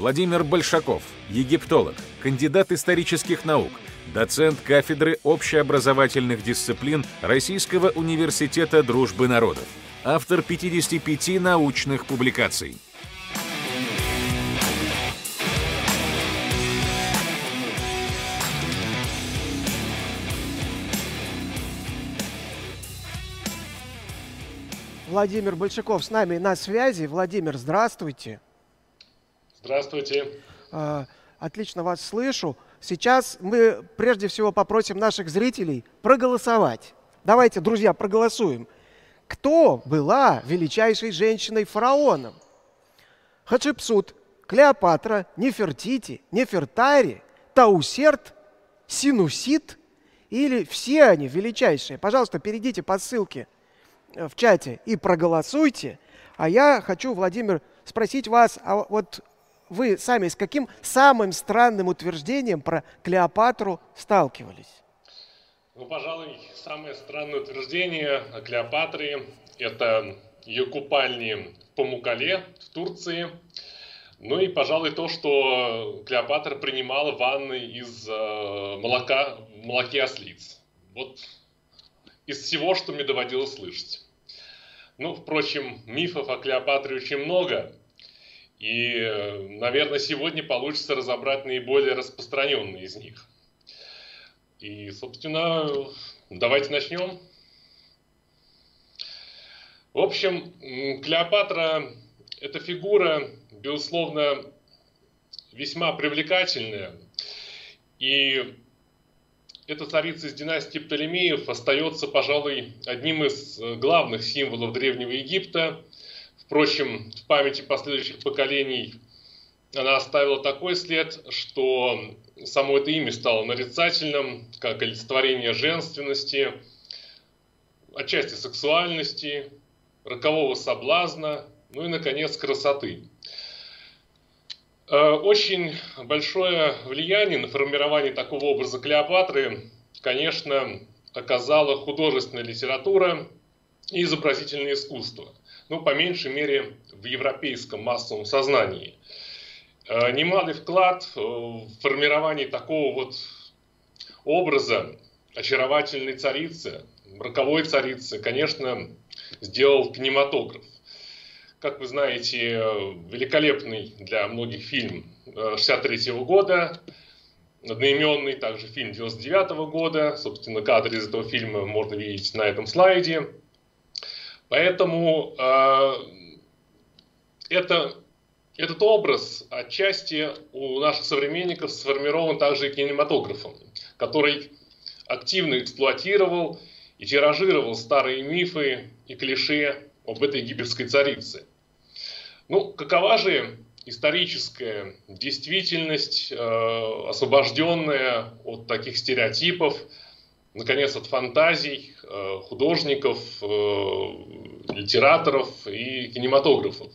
Владимир Большаков, египтолог, кандидат исторических наук, доцент кафедры общеобразовательных дисциплин Российского университета дружбы народов, автор 55 научных публикаций. Владимир Большаков с нами на связи. Владимир, здравствуйте. Здравствуйте. А, отлично вас слышу. Сейчас мы прежде всего попросим наших зрителей проголосовать. Давайте, друзья, проголосуем. Кто была величайшей женщиной-фараоном? Хачепсут, Клеопатра, Нефертити, Нефертари, Таусерт, Синусит или все они величайшие? Пожалуйста, перейдите по ссылке э, в чате и проголосуйте. А я хочу, Владимир, спросить вас, а вот вы сами с каким самым странным утверждением про Клеопатру сталкивались? Ну, пожалуй, самое странное утверждение о Клеопатре – это ее купальни в Памукале в Турции. Ну и, пожалуй, то, что Клеопатра принимала ванны из э, молока, молоке ослиц. Вот из всего, что мне доводилось слышать. Ну, впрочем, мифов о Клеопатре очень много. И, э, наверное, сегодня получится разобрать наиболее распространенные из них. И, собственно, давайте начнем. В общем, Клеопатра – это фигура, безусловно, весьма привлекательная. И эта царица из династии Птолемеев остается, пожалуй, одним из главных символов Древнего Египта – Впрочем, в памяти последующих поколений она оставила такой след, что само это имя стало нарицательным, как олицетворение женственности, отчасти сексуальности, рокового соблазна, ну и, наконец, красоты. Э, очень большое влияние на формирование такого образа Клеопатры, конечно, оказала художественная литература и изобразительное искусство – ну, по меньшей мере, в европейском массовом сознании. Э, немалый вклад в формирование такого вот образа очаровательной царицы, роковой царицы, конечно, сделал кинематограф. Как вы знаете, великолепный для многих фильм 63 э, -го года, одноименный, также фильм 99 -го года, собственно, кадры из этого фильма можно видеть на этом слайде – Поэтому э, это, этот образ отчасти у наших современников сформирован также и кинематографом, который активно эксплуатировал и тиражировал старые мифы и клише об этой египетской царице. Ну, какова же историческая действительность, э, освобожденная от таких стереотипов, наконец, от фантазий э, художников, литераторов и кинематографов.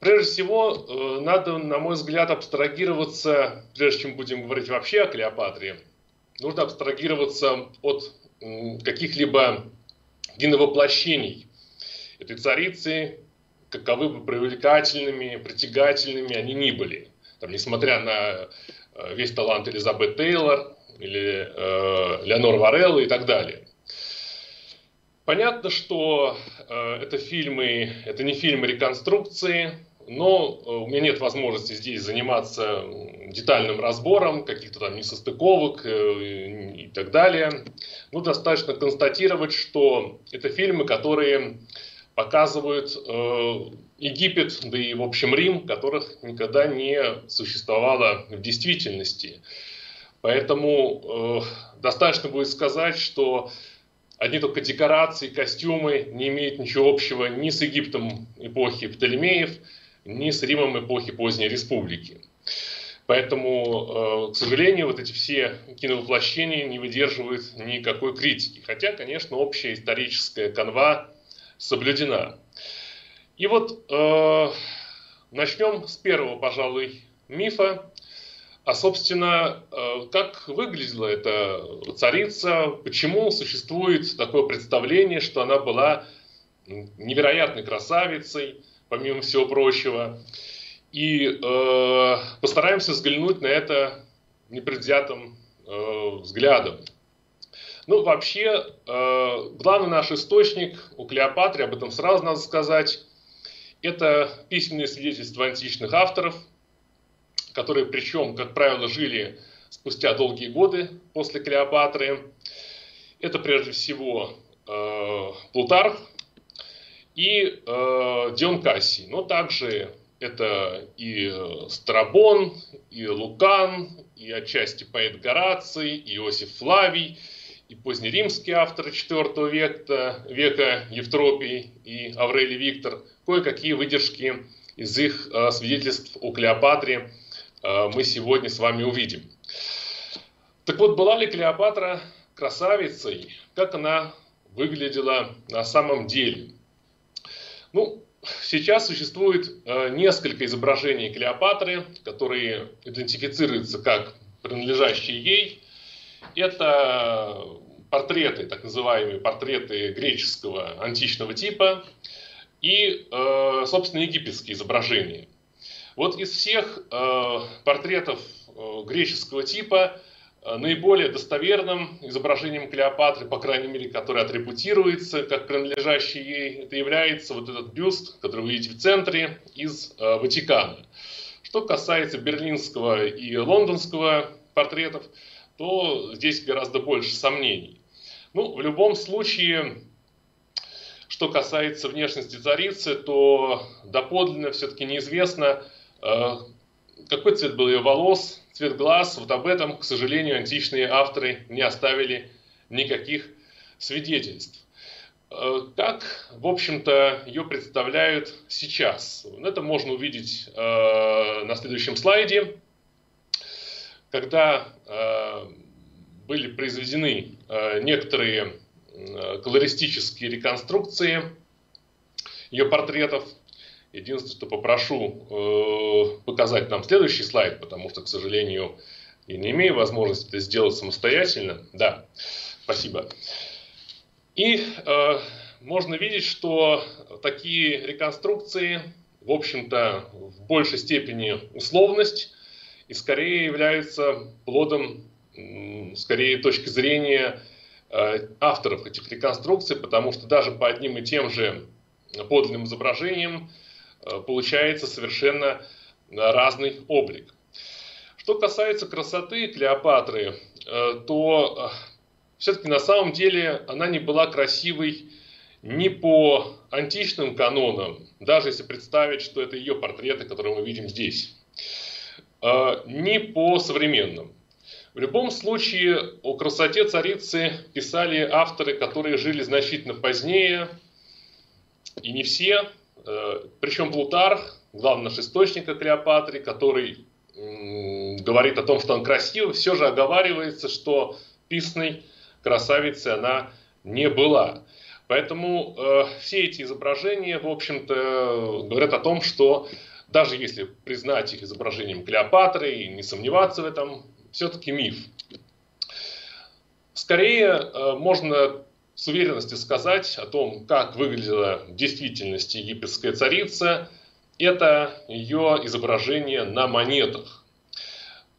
Прежде всего, э, надо, на мой взгляд, абстрагироваться, прежде чем будем говорить вообще о Клеопатре, нужно абстрагироваться от каких-либо киновоплощений этой царицы, каковы бы привлекательными, притягательными они ни были. Там, несмотря на весь талант Элизабет Тейлор, или э, Леонор Варелла и так далее. Понятно, что э, это фильмы, это не фильмы реконструкции, но э, у меня нет возможности здесь заниматься детальным разбором каких-то там несостыковок э, и так далее. Ну, достаточно констатировать, что это фильмы, которые показывают э, Египет, да и в общем Рим, которых никогда не существовало в действительности. Поэтому э, достаточно будет сказать, что одни только декорации, костюмы не имеют ничего общего ни с Египтом эпохи Птолемеев, ни с Римом эпохи поздней республики. Поэтому, э, к сожалению, вот эти все киновоплощения не выдерживают никакой критики. Хотя, конечно, общая историческая канва соблюдена. И вот э, начнем с первого, пожалуй, мифа, а, собственно, э, как выглядела эта царица, почему существует такое представление, что она была невероятной красавицей, помимо всего прочего. И э, постараемся взглянуть на это непредвзятым э, взглядом. Ну, вообще, э, главный наш источник у Клеопатры, об этом сразу надо сказать, это письменные свидетельства античных авторов, которые, причем, как правило, жили спустя долгие годы после Клеопатры. Это прежде всего э, Плутарх и э, Дион Кассий, но также это и э, Страбон, и Лукан, и отчасти поэт Гораций, и Иосиф Флавий, и позднеримские авторы IV века, века Евтропий и Аврелий Виктор, кое-какие выдержки из их э, свидетельств о Клеопатре мы сегодня с вами увидим. Так вот, была ли Клеопатра красавицей? Как она выглядела на самом деле? Ну, сейчас существует э, несколько изображений Клеопатры, которые идентифицируются как принадлежащие ей. Это портреты, так называемые портреты греческого античного типа и, э, собственно, египетские изображения. Вот из всех э, портретов греческого типа Э, наиболее достоверным изображением Клеопатры, по крайней мере, который атрибутируется как принадлежащий ей, это является вот этот бюст, который вы видите в центре, из э, Ватикана. Что касается берлинского и лондонского портретов, то здесь гораздо больше сомнений. Ну, в любом случае, что касается внешности царицы, то доподлинно все-таки неизвестно, э, какой цвет был ее волос, цвет глаз, вот об этом, к сожалению, античные авторы не оставили никаких свидетельств. Э, как, в общем-то, ее представляют сейчас? Это можно увидеть э, на следующем слайде. Когда э, были произведены некоторые колористические реконструкции ее портретов, Единственное, что попрошу э, показать нам следующий слайд, потому что, к сожалению, я не имею возможности это сделать самостоятельно. Да, спасибо. И э, можно видеть, что такие реконструкции, в общем-то, в большей степени условность и скорее являются плодом, скорее, точки зрения э, авторов этих реконструкций, потому что даже по одним и тем же подлинным изображениям получается совершенно разный облик. Что касается красоты Клеопатры, э, то э, все-таки на самом деле она не была красивой не по античным канонам, даже если представить, что это ее портреты, которые мы видим здесь, не по современным. В любом случае о красоте царицы писали авторы, которые жили значительно позднее, и не все, Э, Причем Плутарх, главный наш источник о Клеопатре, который говорит о том, что он красивый, все же оговаривается, что писной красавицей она не была. Поэтому э, все эти изображения, в общем-то, говорят о том, что даже если признать их изображением Клеопатры и не сомневаться в этом, все-таки миф. Скорее, э, можно с уверенностью сказать о том, как выглядела в действительности египетская царица, это ее изображение на монетах.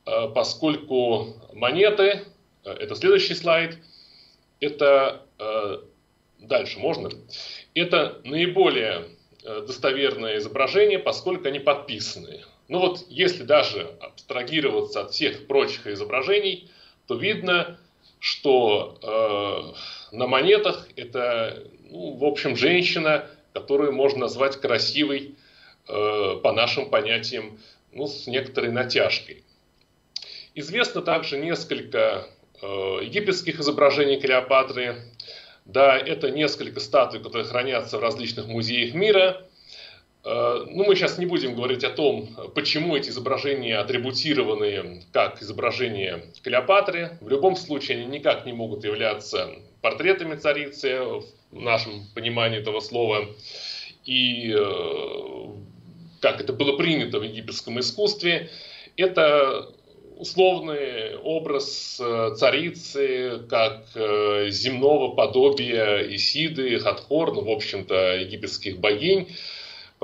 Э, поскольку монеты, э, это следующий слайд, это э, дальше можно, это наиболее достоверное изображение, поскольку они подписаны. Ну вот, если даже абстрагироваться от всех прочих изображений, то видно, что э, на монетах это, ну, в общем, женщина, которую можно назвать красивой э, по нашим понятиям, ну, с некоторой натяжкой. Известно также несколько э, египетских изображений Клеопатры. Да, это несколько статуй, которые хранятся в различных музеях мира. Э, ну, мы сейчас не будем говорить о том, почему эти изображения атрибутированы как изображения Клеопатры. В любом случае, они никак не могут являться портретами царицы в нашем понимании этого слова. И э, как это было принято в египетском искусстве, это условный образ э, царицы, как земного подобия Исиды, Хатхор, ну, в общем-то, египетских богинь,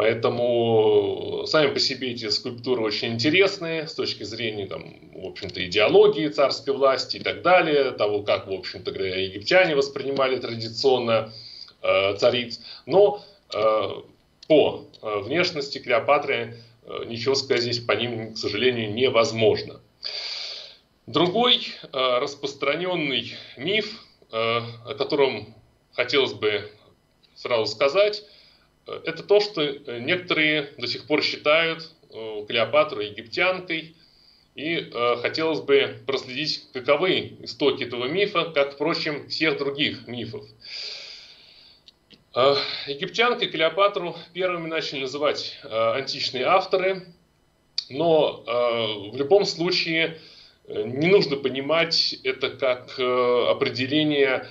Поэтому сами по себе эти скульптуры очень интересные с точки зрения, там, в общем-то, идеологии царской власти и так далее, того, как, в общем-то, египтяне воспринимали традиционно э, цариц. Но э, по э, внешности Клеопатры э, ничего сказать здесь по ним, к сожалению, невозможно. Другой э, распространенный миф, э, о котором хотелось бы сразу сказать, э, это то, что э, некоторые до сих пор считают э, Клеопатру египтянкой, и э, хотелось бы проследить, каковы истоки этого мифа, как, впрочем, всех других мифов. Египтянкой Клеопатру первыми начали называть античные авторы, но в любом случае не нужно понимать это как определение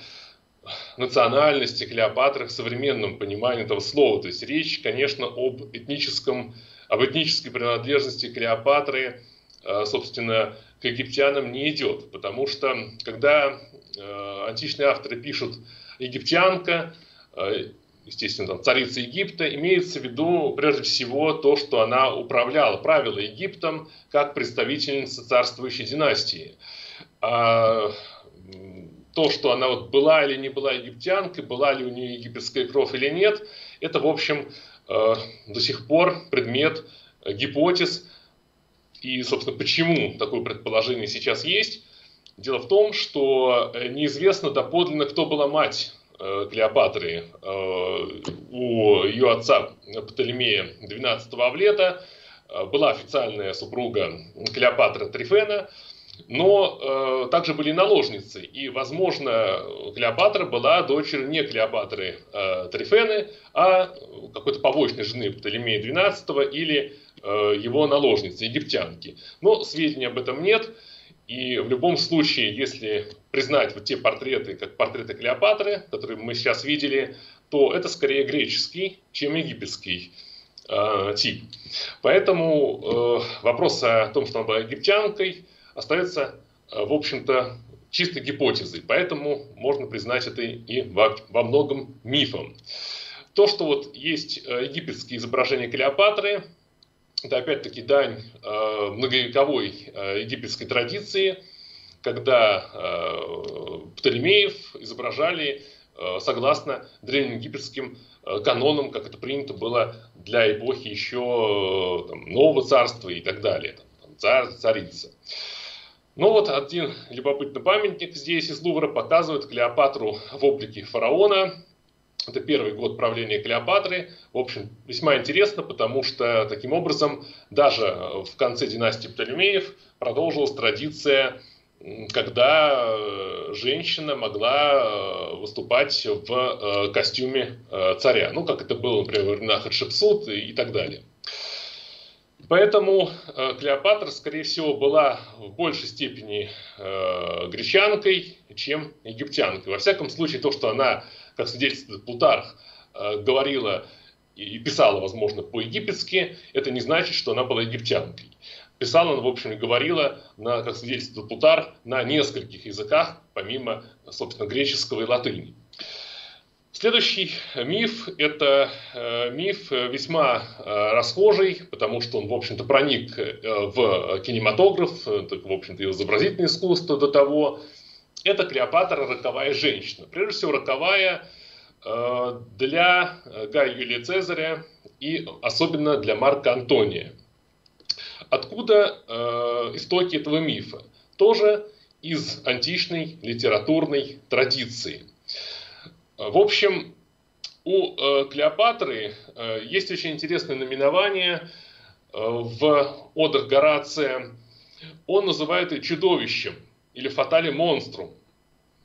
национальности Клеопатры в современном понимании этого слова. То есть речь, конечно, об этническом, об этнической принадлежности Клеопатры, э, собственно, к египтянам не идет. Потому что, когда э, античные авторы пишут «египтянка», э, естественно, там, царица Египта, имеется в виду прежде всего то, что она управляла, правила Египтом как представительница царствующей династии. А то, что она вот была или не была египтянкой, была ли у нее египетская кровь или нет, это, в общем, э, до сих пор предмет гипотез. И, собственно, почему такое предположение сейчас есть? Дело в том, что э, неизвестно доподлинно, кто была мать э, Клеопатры. У ее отца Птолемея XII Авлета была официальная супруга Клеопатра Трифена – но э, также были наложницы. И, возможно, Клеопатра была дочерью не Клеопатры э, Трифены, а какой-то побочной жены Птолемея XII или э, его наложницы, египтянки. Но сведений об этом нет. И в любом случае, если признать вот те портреты, как портреты Клеопатры, которые мы сейчас видели, то это скорее греческий, чем египетский э, тип. Поэтому э, вопрос о том, что она была египтянкой, остается, э, в общем-то, чистой гипотезой. Поэтому можно признать это и во, во многом мифом. То, что вот есть э, египетские изображения Клеопатры, это опять-таки дань э, многовековой египетской традиции, когда Птолемеев изображали согласно древнеегипетским канонам, как это принято было для эпохи еще там, Нового Царства и так далее, там, царь, царица. Ну вот один любопытный памятник здесь из Лувра показывает Клеопатру в облике фараона. Это первый год правления Клеопатры. В общем, весьма интересно, потому что таким образом даже в конце династии Птолемеев продолжилась традиция когда э, женщина могла э, выступать в э, костюме царя. Ну, как это было, например, времена Хатшепсут и так далее. Поэтому э, Клеопатра, скорее всего, была в большей степени э, гречанкой, чем египтянкой. Во всяком случае, то, что она, как свидетельствует Плутарх, э, говорила и писала, возможно, по-египетски, это не значит, что она была египтянкой. Писала она, в общем, и говорила, на, как свидетельствует Плутарх, на нескольких языках, помимо, собственно, греческого и латыни. Следующий миф – это э, миф весьма э, расхожий, потому что он, в общем-то, проник э, в кинематограф, в общем-то, и в изобразительное искусство до того. Это Клеопатра – роковая женщина. Прежде всего, роковая для Гая Юлия Цезаря и особенно для Марка Антония. Откуда истоки этого мифа? Тоже из античной литературной традиции – в общем, у э, Клеопатры э, есть очень интересное наименование э, в одах Горация. Он называет ее чудовищем или фатали монструм.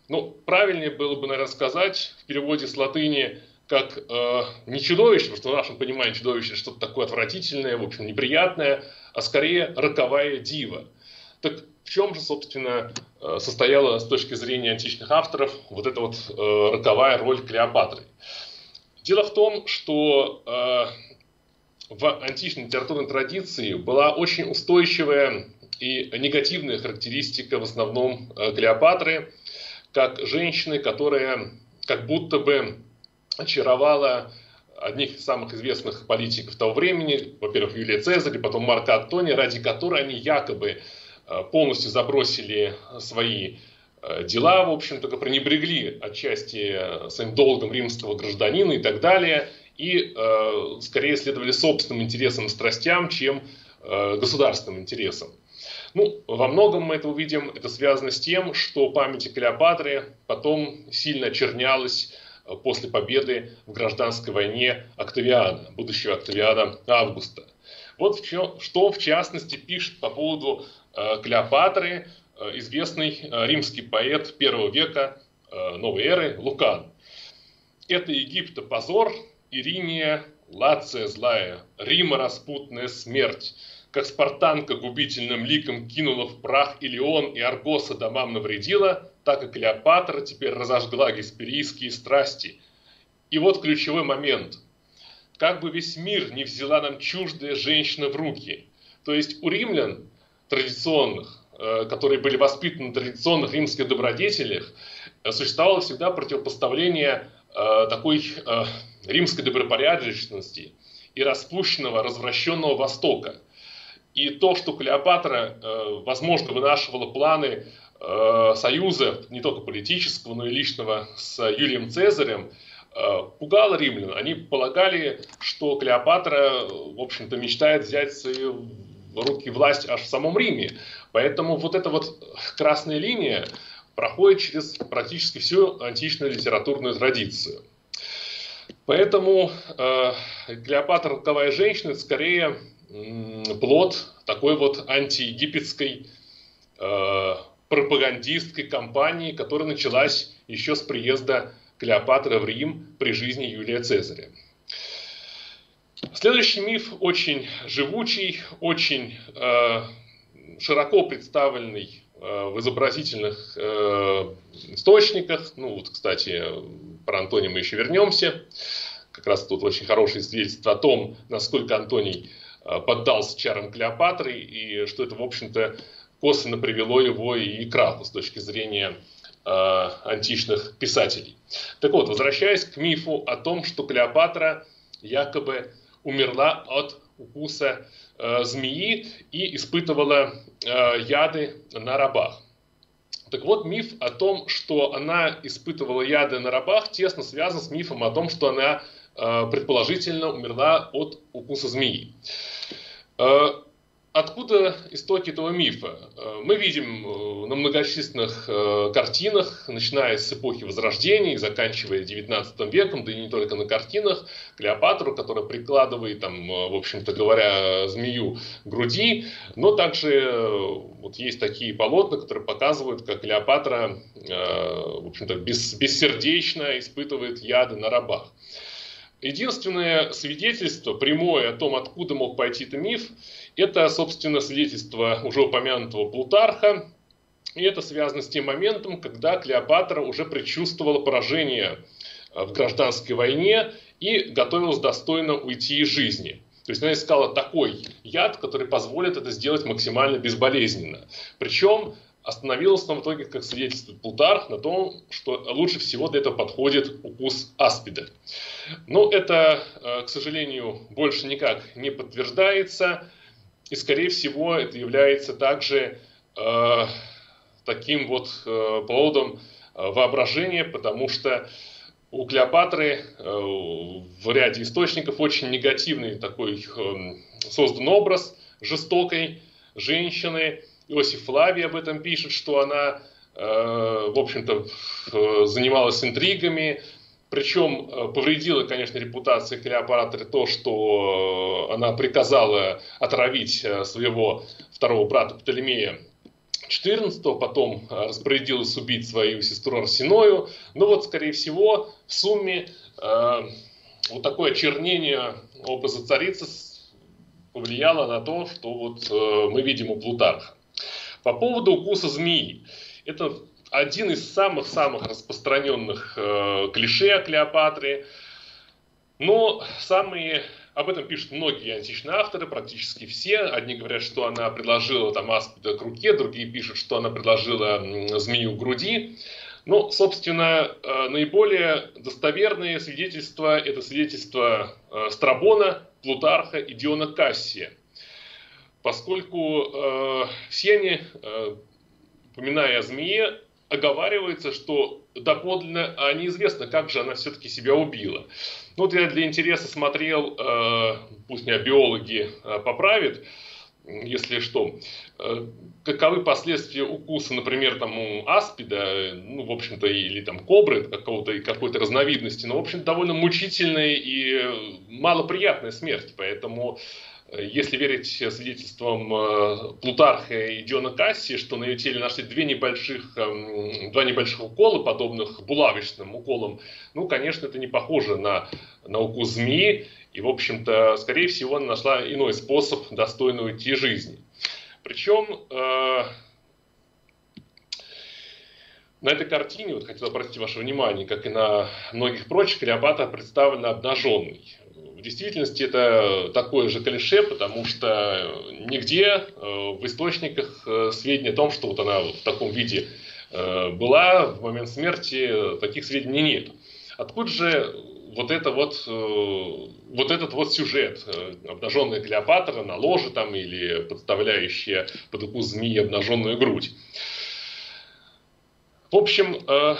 Ну, правильнее было бы, наверное, сказать в переводе с латыни как э, не чудовище, потому что в нашем понимании чудовище что-то такое отвратительное, в общем, неприятное, а скорее роковая дива. Так в чем же, собственно, э, состояла с точки зрения античных авторов вот эта вот э, роковая роль Клеопатры? Дело в том, что э, в античной литературной традиции была очень устойчивая и негативная характеристика в основном Клеопатры, как женщины, которая как будто бы очаровала одних из самых известных политиков того времени, во-первых, Юлия Цезарь, потом Марка Антония, ради которой они якобы полностью забросили свои дела, в общем-то, пренебрегли отчасти своим долгом римского гражданина и так далее, и скорее следовали собственным интересам и страстям, чем государственным интересам. Ну, во многом мы это увидим, это связано с тем, что память о Клеопатре потом сильно очернялась э, после победы в гражданской войне Октавиана, будущего Октавиана Августа. Вот в чем, что в частности пишет по поводу э, Клеопатры э, известный э, римский поэт первого века э, новой эры Лукан. Это Египта позор, Ириния, Лация злая, Рима распутная смерть как спартанка губительным ликом кинула в прах Илион и Аргоса домам навредила, так и Клеопатра теперь разожгла гесперийские страсти. И вот ключевой момент. Как бы весь мир не взяла нам чуждая женщина в руки. То есть у римлян традиционных, э, которые были воспитаны на традиционных римских добродетелях, э, существовало всегда противопоставление э, такой римской добропорядочности и распущенного, развращенного Востока – и то, что Клеопатра, возможно, вынашивала планы союза, не только политического, но и личного, с Юлием Цезарем, пугало римлян. Они полагали, что Клеопатра, в общем-то, мечтает взять в руки власть аж в самом Риме. Поэтому вот эта вот красная линия проходит через практически всю античную литературную традицию. Поэтому э, Клеопатра роковая женщина скорее плод такой вот антиегипетской э, пропагандистской кампании, которая началась еще с приезда Клеопатры в Рим при жизни Юлия Цезаря. Следующий миф очень живучий, очень э, широко представленный э, в изобразительных э, источниках. Ну вот, кстати, про Антония мы еще вернемся. Как раз тут очень хорошее свидетельство о том, насколько Антоний Э, поддался чарам Клеопатры, и что это, в общем-то, косвенно привело его и к краху с точки зрения э, античных писателей. Так вот, возвращаясь к мифу о том, что Клеопатра якобы умерла от укуса э, змеи и испытывала э, яды на рабах. Так вот, миф о том, что она испытывала яды на рабах, тесно связан с мифом о том, что она э, предположительно умерла от укуса змеи. Э, откуда истоки этого мифа? Э, мы видим э, на многочисленных картинах, начиная с эпохи Возрождения и заканчивая 19 веком, да и не только на картинах, Клеопатру, которая прикладывает, там, в общем-то говоря, змею к груди, но также вот есть такие полотна, которые показывают, как Клеопатра, в общем-то, бессердечно испытывает яды на рабах. Единственное свидетельство прямое о том, откуда мог пойти этот миф, это, собственно, свидетельство уже упомянутого Плутарха. И это связано с тем моментом, когда Клеопатра уже предчувствовала поражение э, в гражданской войне и готовилась достойно уйти из жизни. То есть она искала такой яд, который позволит это сделать максимально безболезненно. Причем остановилась нам в итоге, как свидетельствует Плутарх, на том, что лучше всего для этого подходит укус аспида. Но это, э, к сожалению, больше никак не подтверждается. И, скорее всего, это является также э, таким вот э, плодом э, воображения, потому что у Клеопатры э, в ряде источников очень негативный такой э, создан образ жестокой женщины, Иосиф Флавий об этом пишет, что она, э, в общем-то, занималась интригами, причем э, повредила, конечно, репутации Клеопатры то, что она приказала отравить э, своего второго брата Птолемея 14 потом распорядилась убить свою сестру Арсеною. Но вот, скорее всего, в сумме вот такое очернение образа царицы повлияло на то, что вот мы видим у Плутарха. По поводу укуса змеи. Это один из самых-самых распространенных э, клише о Клеопатре. Но самые об этом пишут многие античные авторы, практически все. Одни говорят, что она предложила там аспида к руке, другие пишут, что она предложила змею к груди. Ну, собственно, э, наиболее достоверные свидетельства – это свидетельства э, Страбона, Плутарха и Диона Кассия. Поскольку э, все они, упоминая о змее, оговаривается, что доподлинно а неизвестно, как же она все-таки себя убила. Ну, вот я для интереса смотрел, пусть меня биологи поправят, если что. Э, каковы последствия укуса, например, там, у аспида, ну, в общем-то, или там кобры какого-то, какой-то разновидности, но, в общем, довольно мучительная и малоприятная смерть. Поэтому, э, если верить свидетельствам э, Плутарха и Диона Касси, что на ее теле нашли две небольших, эм, два небольших укола, подобных булавочным уколам, ну, конечно, это не похоже на, на укус змеи, и, в общем-то, скорее всего, она нашла иной способ достойно уйти жизни. Причем э, на этой картине, вот хотел обратить ваше внимание, как и на многих прочих, Клеопатра представлена обнаженной. Действительности это такое же клише, потому что нигде э, в источниках э, сведений о том, что вот она в таком виде э, была в момент смерти, таких сведений нет. Откуда же вот это вот, э, вот этот вот сюжет, э, обнаженная Клеопатра на ложе там или подставляющая под укус змеи обнаженную грудь. В общем, э,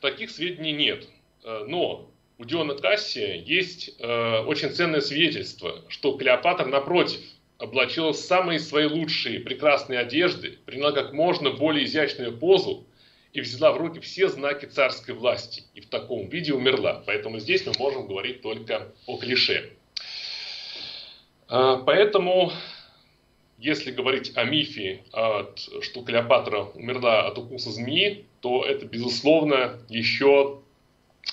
таких сведений нет. Но у Диона Кассия есть очень ценное свидетельство, что Клеопатра, напротив, облачилась в самые свои лучшие прекрасные одежды, приняла как можно более изящную позу, и взяла в руки все знаки царской власти и в таком виде умерла. Поэтому здесь мы можем говорить только о клише. А, поэтому, если говорить о мифе, что Клеопатра умерла от укуса змеи, то это, безусловно, еще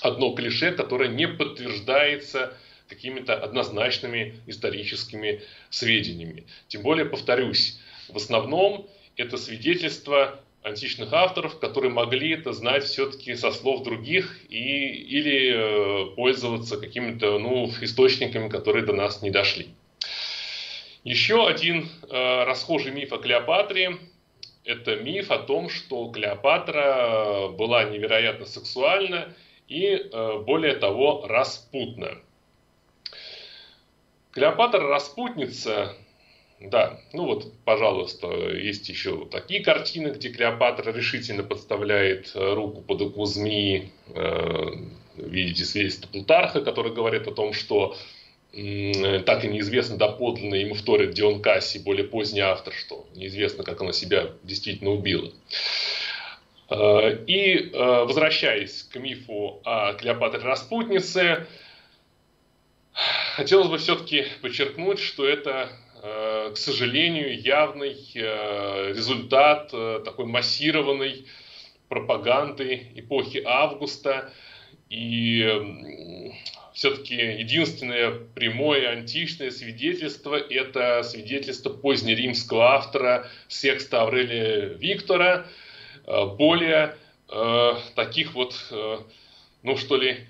одно клише, которое не подтверждается какими-то однозначными историческими сведениями. Тем более, повторюсь, в основном это свидетельство античных авторов, которые могли это знать все-таки со слов других и, или э, пользоваться какими-то ну, источниками, которые до нас не дошли. Еще один э, расхожий миф о Клеопатре – это миф о том, что Клеопатра была невероятно сексуальна и, э, более того, распутна. Клеопатра распутница да, ну вот, пожалуйста, есть еще такие картины, где Клеопатра решительно подставляет э, руку под укус змеи. Э, видите свидетельство Плутарха, который говорит о том, что так и неизвестно доподлинно, ему вторит Дион Касси, более поздний автор, что неизвестно, как она себя действительно убила. Э, и возвращаясь к мифу о Клеопатре Распутнице, хотелось бы все-таки подчеркнуть, что это Э, к сожалению, явный э, результат э, такой массированной пропаганды эпохи Августа. И все-таки единственное прямое античное свидетельство – это свидетельство позднеримского автора Секста Аврелия Виктора. Более таких вот, ну что ли,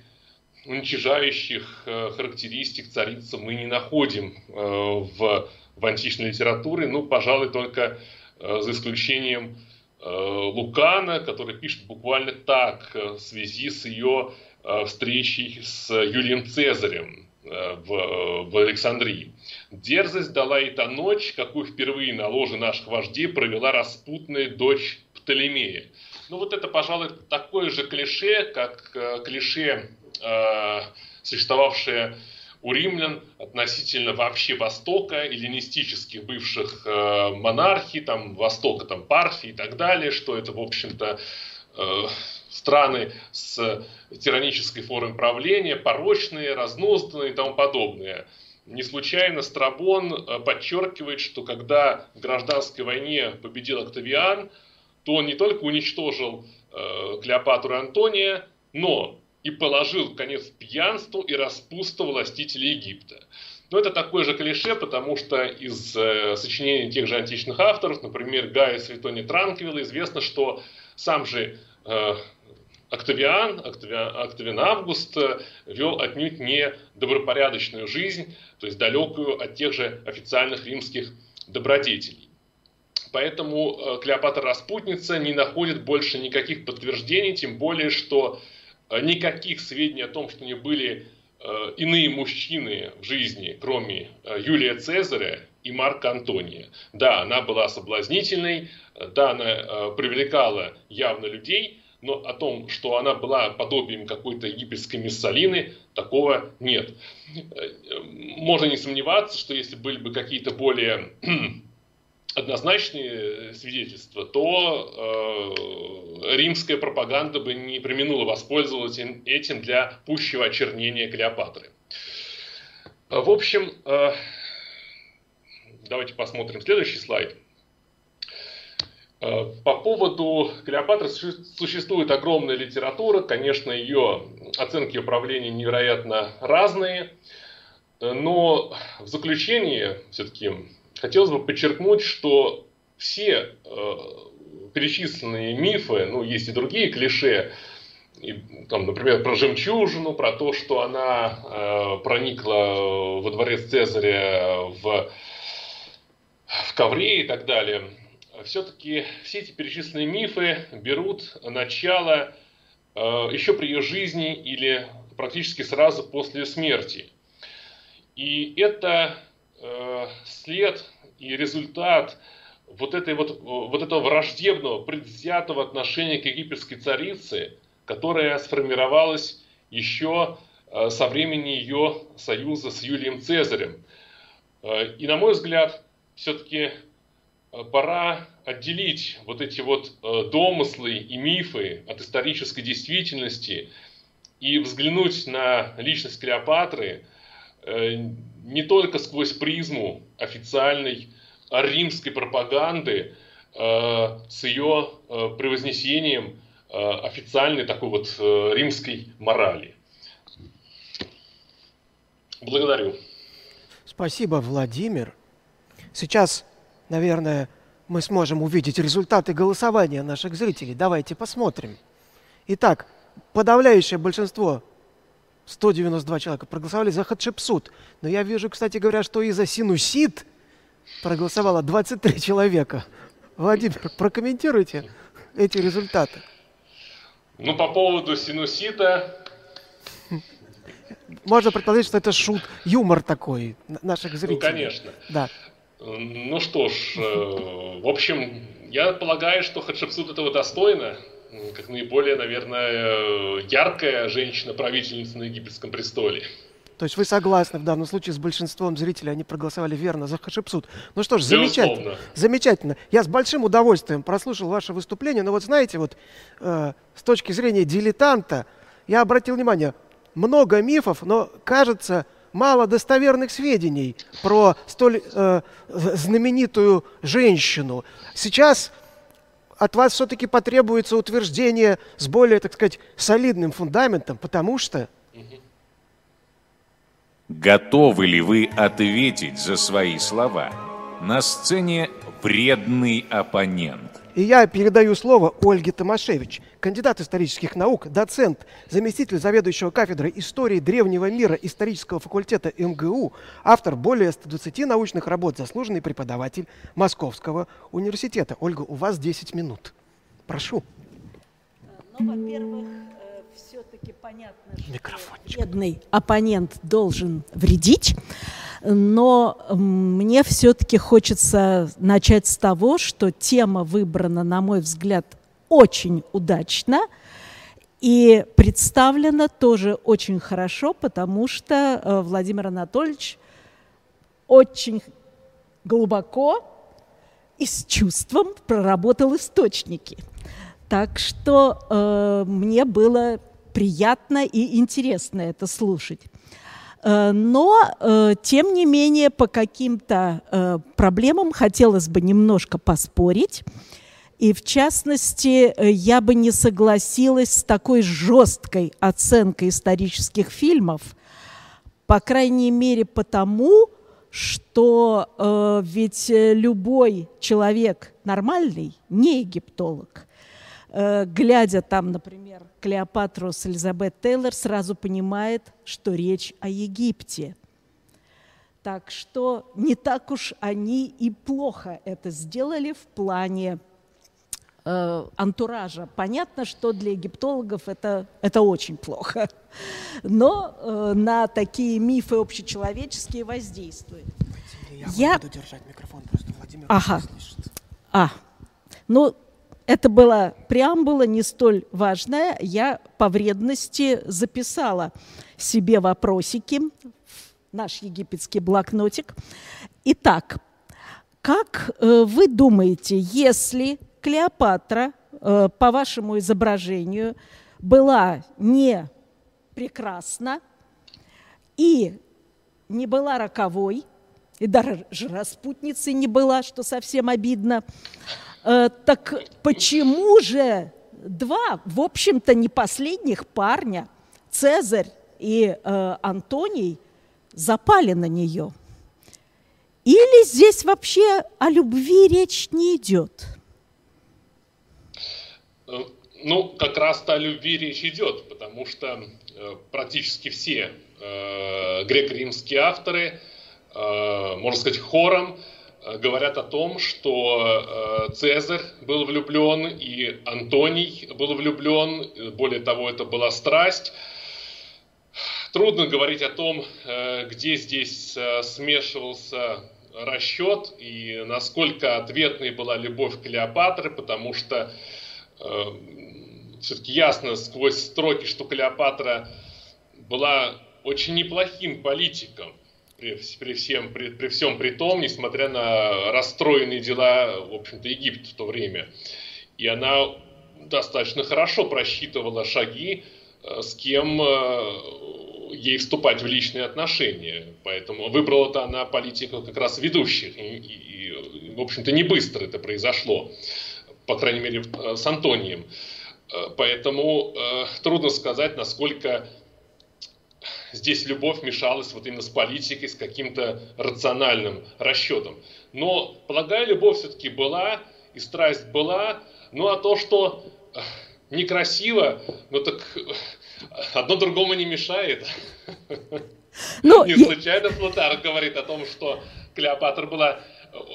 уничижающих характеристик царицы мы не находим в в античной литературе, ну, пожалуй, только э, за исключением э, Лукана, который пишет буквально так э, в связи с ее встречей с Юлием Цезарем в, в Александрии. Дерзость дала и та ночь, какую впервые на ложе наших вождей провела распутная дочь Птолемея. Ну вот это, пожалуй, такое же клише, как клише, существовавшее у римлян относительно вообще Востока, эллинистических бывших э, монархий, там Востока, там Парфии и так далее, что это, в общем-то, э, страны с тиранической формой правления, порочные, разнузданные и тому подобное. Не случайно Страбон э, подчеркивает, что когда в гражданской войне победил Октавиан, то он не только уничтожил э, Клеопатру Антония, но и положил конец пьянству и распусту властителей Египта. Но это такое же клише, потому что из э, сочинений тех же античных авторов, например, Гая Светони Транквилла, известно, что сам же э, Октавиан, Октавиан, Октавиан Август э, вел отнюдь не добропорядочную жизнь, то есть далекую от тех же официальных римских добродетелей. Поэтому э, Клеопатра Распутница не находит больше никаких подтверждений, тем более, что э, никаких сведений о том, что не были э, иные мужчины в жизни, кроме Юлия Цезаря и Марка Антония. Да, она была соблазнительной, да, она привлекала явно людей, но о том, что она была подобием какой-то египетской Миссалины, такого нет. Можно не сомневаться, что если были бы какие-то более однозначные свидетельства, то э, римская пропаганда бы не применула воспользоваться этим для пущего очернения Клеопатры. В общем, э, давайте посмотрим следующий слайд. Э, по поводу Клеопатры существует огромная литература, конечно, ее оценки ее правления невероятно разные, но в заключение все-таки хотелось бы подчеркнуть, что все э, перечисленные мифы, ну, есть и другие клише, и, там, например, про жемчужину, про то, что она э, проникла во дворец Цезаря в, в ковре и так далее. Все-таки все эти перечисленные мифы берут начало э, еще при ее жизни или практически сразу после смерти. И это Э, след и результат вот, этой вот, вот этого враждебного, предвзятого отношения к египетской царице, которая сформировалась еще э, со времени ее союза с Юлием Цезарем. Э, и, на мой взгляд, все-таки пора отделить вот эти вот домыслы и мифы от исторической действительности и взглянуть на личность Клеопатры – не только сквозь призму официальной римской пропаганды э, с ее э, превознесением официальной такой вот римской морали. Благодарю. Спасибо, Владимир. Сейчас, наверное, мы сможем увидеть результаты голосования наших зрителей. Давайте посмотрим. Итак, подавляющее большинство 192 человека проголосовали за Хатшепсут. Но я вижу, кстати говоря, что и за синусит проголосовало 23 человека. Владимир, прокомментируйте эти результаты. Ну, по поводу синусита... Можно предположить, что это шут, юмор такой наших зрителей. Ну, конечно. Да. Ну что ж, э, в общем, я полагаю, что Хатшепсут этого достойна как наиболее, наверное, яркая женщина-правительница на египетском престоле. То есть вы согласны в данном случае с большинством зрителей, они проголосовали верно за Хашипсут. Ну что ж, замечательно. Замечательно. Я с большим удовольствием прослушал ваше выступление, но вот знаете, вот э, с точки зрения дилетанта, я обратил внимание, много мифов, но кажется, мало достоверных сведений про столь э, знаменитую женщину. Сейчас от вас все-таки потребуется утверждение с более, так сказать, солидным фундаментом, потому что... Готовы ли вы ответить за свои слова? На сцене вредный оппонент. И я передаю слово Ольге Томашевич, кандидат исторических наук, доцент, заместитель заведующего кафедрой истории древнего мира исторического факультета МГУ, автор более 120 научных работ, заслуженный преподаватель Московского университета. Ольга, у вас 10 минут. Прошу. Ну, во-первых, все-таки понятно, что бедный оппонент должен вредить но мне все-таки хочется начать с того, что тема выбрана, на мой взгляд, очень удачно и представлена тоже очень хорошо, потому что э, Владимир Анатольевич очень глубоко и с чувством проработал источники. Так что э, мне было приятно и интересно это слушать. Э, но, э, тем не менее, по каким-то э, проблемам хотелось бы немножко поспорить. И, в частности, я бы не согласилась с такой жесткой оценкой исторических фильмов, по крайней мере потому, что ведь любой человек нормальный, не египтолог, глядя там, например, Клеопатру с Элизабет Тейлор, сразу понимает, что речь о Египте. Так что не так уж они и плохо это сделали в плане э, антуража. Понятно, что для египтологов это, это очень плохо, но э, на такие мифы общечеловеческие воздействует. Я, я... буду держать микрофон, просто Владимир ага. А, ну, это была преамбула не столь важная. Я по вредности записала себе вопросики в наш египетский блокнотик. Итак, как э, вы думаете, если Клеопатра, э, по вашему изображению, была не прекрасна и не была роковой, и даже распутницей не была, что совсем обидно, так почему же два, в общем-то, не последних парня, Цезарь и э, Антоний, запали на нее? Или здесь вообще о любви речь не идет? Э, ну, как раз-то о любви речь идет, потому что э, практически все э, греко-римские авторы, э, можно сказать, хором э, говорят о том, что э, Цезарь был влюблен и Антоний был влюблен, более того, это была страсть. Трудно говорить о том, э, где здесь э, смешивался расчет и насколько ответной была любовь Клеопатры, потому что Э, все-таки ясно сквозь строки, что Клеопатра была очень неплохим политиком при, при, всем, при, при всем при том, несмотря на расстроенные дела, в общем-то, Египта в то время. И она достаточно хорошо просчитывала шаги, э, с кем э, ей вступать в личные отношения. Поэтому выбрала-то она политику как раз ведущих. И, и, и в общем-то, не быстро это произошло по крайней мере, э, с Антонием. Поэтому э, трудно сказать, насколько здесь любовь мешалась вот именно с политикой, с каким-то рациональным расчетом. Но, полагаю, любовь все-таки была, и страсть была. Ну а то, что некрасиво, ну так одно другому не мешает. Ну, не случайно Плутарх говорит о том, что Клеопатра была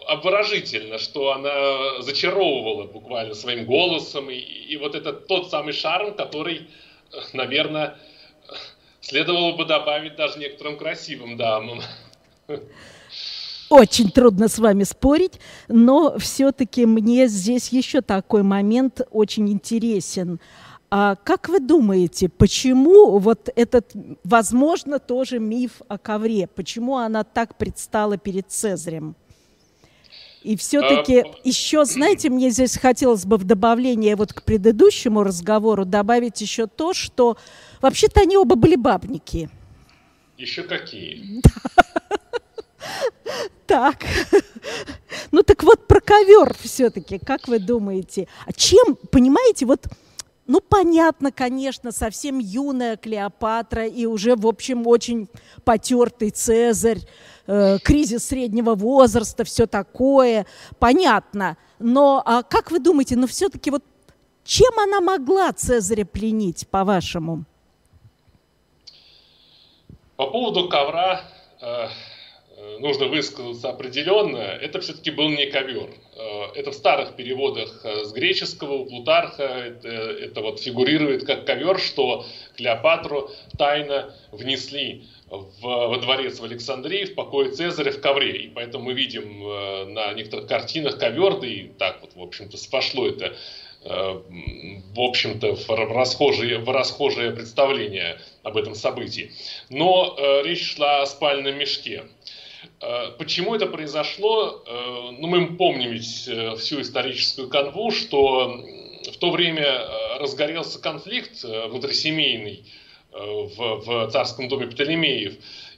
обворожительно, что она зачаровывала буквально своим голосом. И, и вот это тот самый шарм, который, наверное, следовало бы добавить даже некоторым красивым дамам. Очень трудно с вами спорить, но все-таки мне здесь еще такой момент очень интересен. А как вы думаете, почему вот этот, возможно, тоже миф о ковре, почему она так предстала перед Цезарем? И все-таки а... еще, знаете, мне здесь хотелось бы в добавление вот к предыдущему разговору добавить еще то, что вообще-то они оба были бабники. Еще какие? Так. Ну так вот про ковер все-таки, как вы думаете? А чем, понимаете, вот ну, понятно, конечно, совсем юная Клеопатра и уже, в общем, очень потертый Цезарь, э, кризис среднего возраста, все такое, понятно. Но а как вы думаете, ну все-таки вот чем она могла Цезаря пленить, по-вашему? По поводу ковра э, Э, нужно высказаться определенно, это все-таки был не ковер. Э, это в старых переводах э, с греческого у Плутарха это, это вот фигурирует как ковер, что Клеопатру тайно внесли в, во дворец в Александрии, в покое Цезаря в ковре. И поэтому мы видим на некоторых картинах ковер, да и так вот, в общем-то, пошло это в общем-то, в расхожее, в расхожее представление об этом событии. Но э, речь шла о спальном мешке. Э, почему это произошло? Э, ну, мы помним ведь э, всю историческую канву, что в то время разгорелся конфликт внутрисемейный в, в царском доме Птолемеев.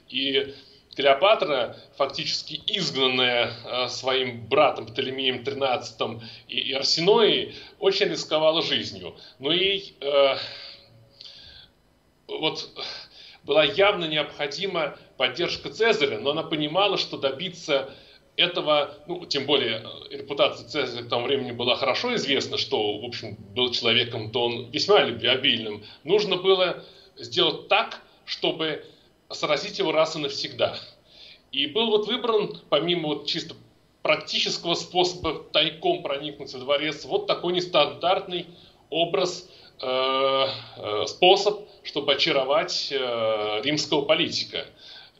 И Клеопатра, фактически изгнанная своим братом Птолемеем XIII и Арсеноей, очень рисковала жизнью. Но ей э, вот была явно необходима поддержка Цезаря, но она понимала, что добиться этого, ну, тем более э, репутация Цезаря к тому времени была хорошо известна, что, в общем, был человеком, то он весьма любвеобильным. Нужно было сделать так, чтобы сразить его раз и навсегда. И был вот выбран, помимо вот чисто практического способа тайком проникнуть во дворец, вот такой нестандартный образ, э, э, способ, чтобы очаровать э, римского политика.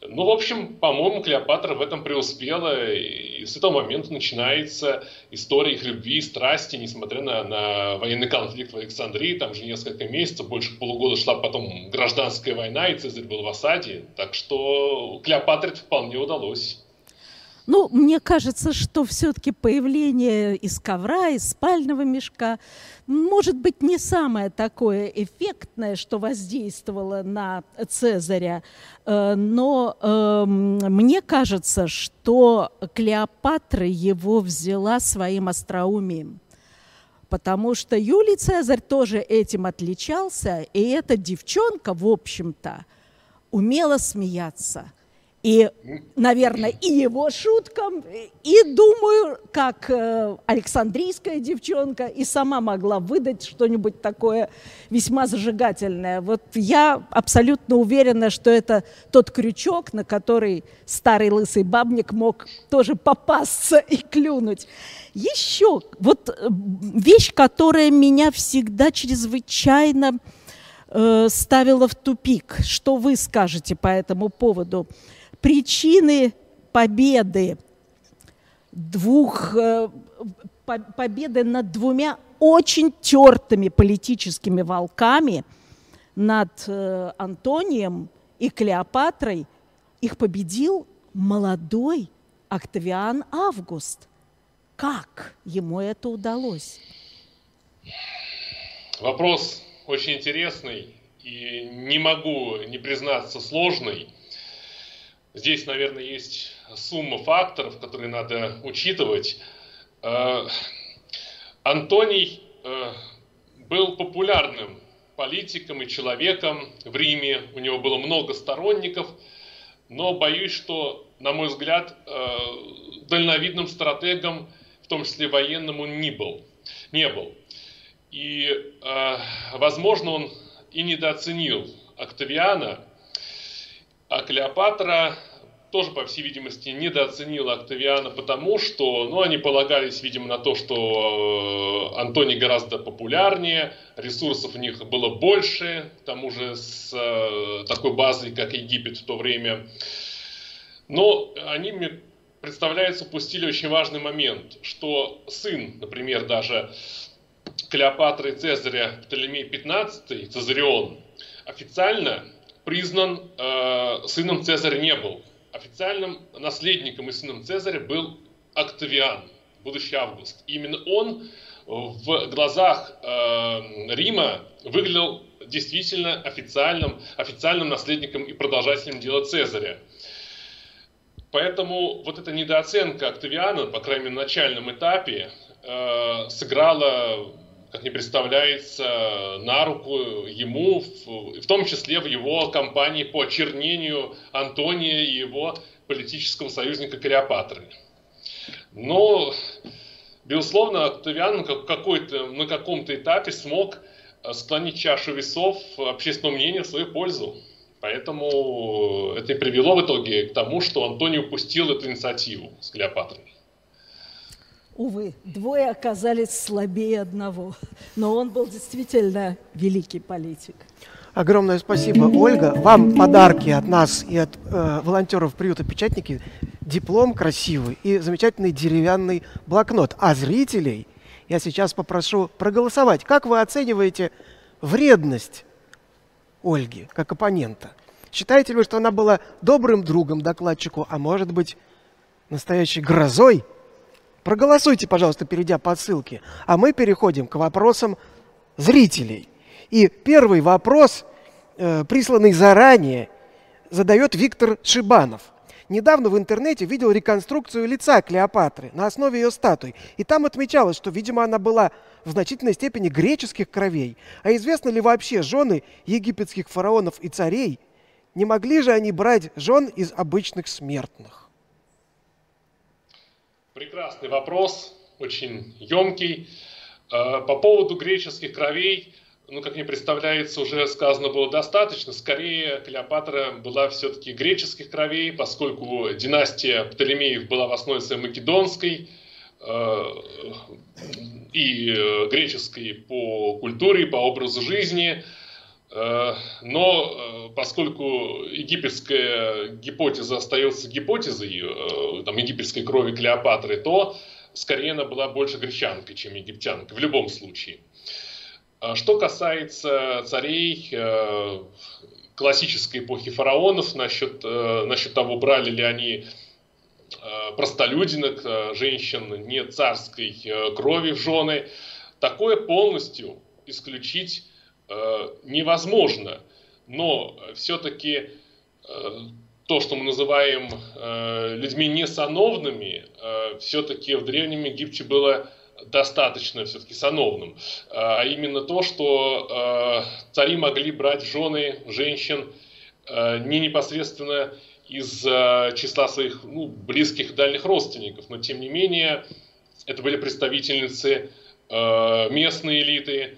Ну, в общем, по-моему, Клеопатра в этом преуспела, и с этого момента начинается история их любви и страсти, несмотря на, на военный конфликт в Александрии, там же несколько месяцев, больше полугода шла потом гражданская война, и Цезарь был в осаде, так что Клеопатре это вполне удалось. Ну, мне кажется, что все-таки появление из ковра, из спального мешка, может быть, не самое такое эффектное, что воздействовало на Цезаря, э, но э, мне кажется, что Клеопатра его взяла своим остроумием. Потому что Юлий Цезарь тоже этим отличался, и эта девчонка, в общем-то, умела смеяться – и, наверное, и его шуткам, и, думаю, как э, Александрийская девчонка и сама могла выдать что-нибудь такое весьма зажигательное. Вот я абсолютно уверена, что это тот крючок, на который старый лысый бабник мог тоже попасться и клюнуть. Еще вот э, вещь, которая меня всегда чрезвычайно э, ставила в тупик. Что вы скажете по этому поводу? Причины победы двух э, победы над двумя очень тертыми политическими волками, над э, Антонием и Клеопатрой, их победил молодой Октавиан Август. Как ему это удалось? Вопрос очень интересный и не могу не признаться сложный. Здесь, наверное, есть сумма факторов, которые надо учитывать. Э, Антоний э, был популярным политиком и человеком в Риме. У него было много сторонников. Но боюсь, что, на мой взгляд, э, дальновидным стратегом, в том числе военным, он не был. Не был. И, возможно, он и недооценил Октавиана, а Клеопатра тоже, по всей видимости, недооценила Октавиана, потому что ну, они полагались, видимо, на то, что э, Антоний гораздо популярнее, ресурсов у них было больше, к тому же с э, такой базой, как Египет в то время. Но они, мне представляется, упустили очень важный момент, что сын, например, даже Клеопатры и Цезаря Птолемей XV, Цезарион, официально признан э, сыном Цезаря не был. Официальным наследником и сыном Цезаря был Октавиан, будущий Август. И именно он в глазах э, Рима выглядел действительно официальным, официальным наследником и продолжателем дела Цезаря. Поэтому вот эта недооценка Октавиана, по крайней мере, на начальном этапе, э, сыграла как не представляется, на руку ему, в, том числе в его кампании по очернению Антония и его политического союзника Клеопатры. Но, безусловно, Октавиан на каком-то этапе смог склонить чашу весов общественного мнения в свою пользу. Поэтому это и привело в итоге к тому, что Антоний упустил эту инициативу с Клеопатрой. Увы, двое оказались слабее одного. Но он был действительно великий политик. Огромное спасибо, Ольга. Вам подарки от нас и от э, волонтеров приюта «Печатники». Диплом красивый и замечательный деревянный блокнот. А зрителей я сейчас попрошу проголосовать. Как вы оцениваете вредность Ольги как оппонента? Считаете ли вы, что она была добрым другом докладчику, а может быть, настоящей грозой – Проголосуйте, пожалуйста, перейдя по ссылке. А мы переходим к вопросам зрителей. И первый вопрос, э, присланный заранее, задает Виктор Шибанов. Недавно в интернете видел реконструкцию лица Клеопатры на основе ее статуи. И там отмечалось, что, видимо, она была в значительной степени греческих кровей. А известно ли вообще, жены египетских фараонов и царей, не могли же они брать жен из обычных смертных? Прекрасный вопрос, очень емкий. Э, по поводу греческих кровей, ну, как мне представляется, уже сказано было достаточно. Скорее, Клеопатра была все-таки греческих кровей, поскольку династия Птолемеев была в основе македонской э, и э, греческой по культуре, по образу жизни. Э, но поскольку египетская гипотеза остается гипотезой, там, египетской крови Клеопатры, то скорее она была больше гречанкой, чем египтянкой, в любом случае. Что касается царей э, классической эпохи фараонов, насчет, э, насчет того, брали ли они э, простолюдинок, женщин не царской крови в жены, такое полностью исключить невозможно. Но все-таки то, что мы называем людьми несановными, все-таки в Древнем Египте было достаточно все-таки сановным, а именно то, что э, цари могли брать жены женщин э, не непосредственно из э, числа своих ну, близких и дальних родственников, но тем не менее это были представительницы местной элиты,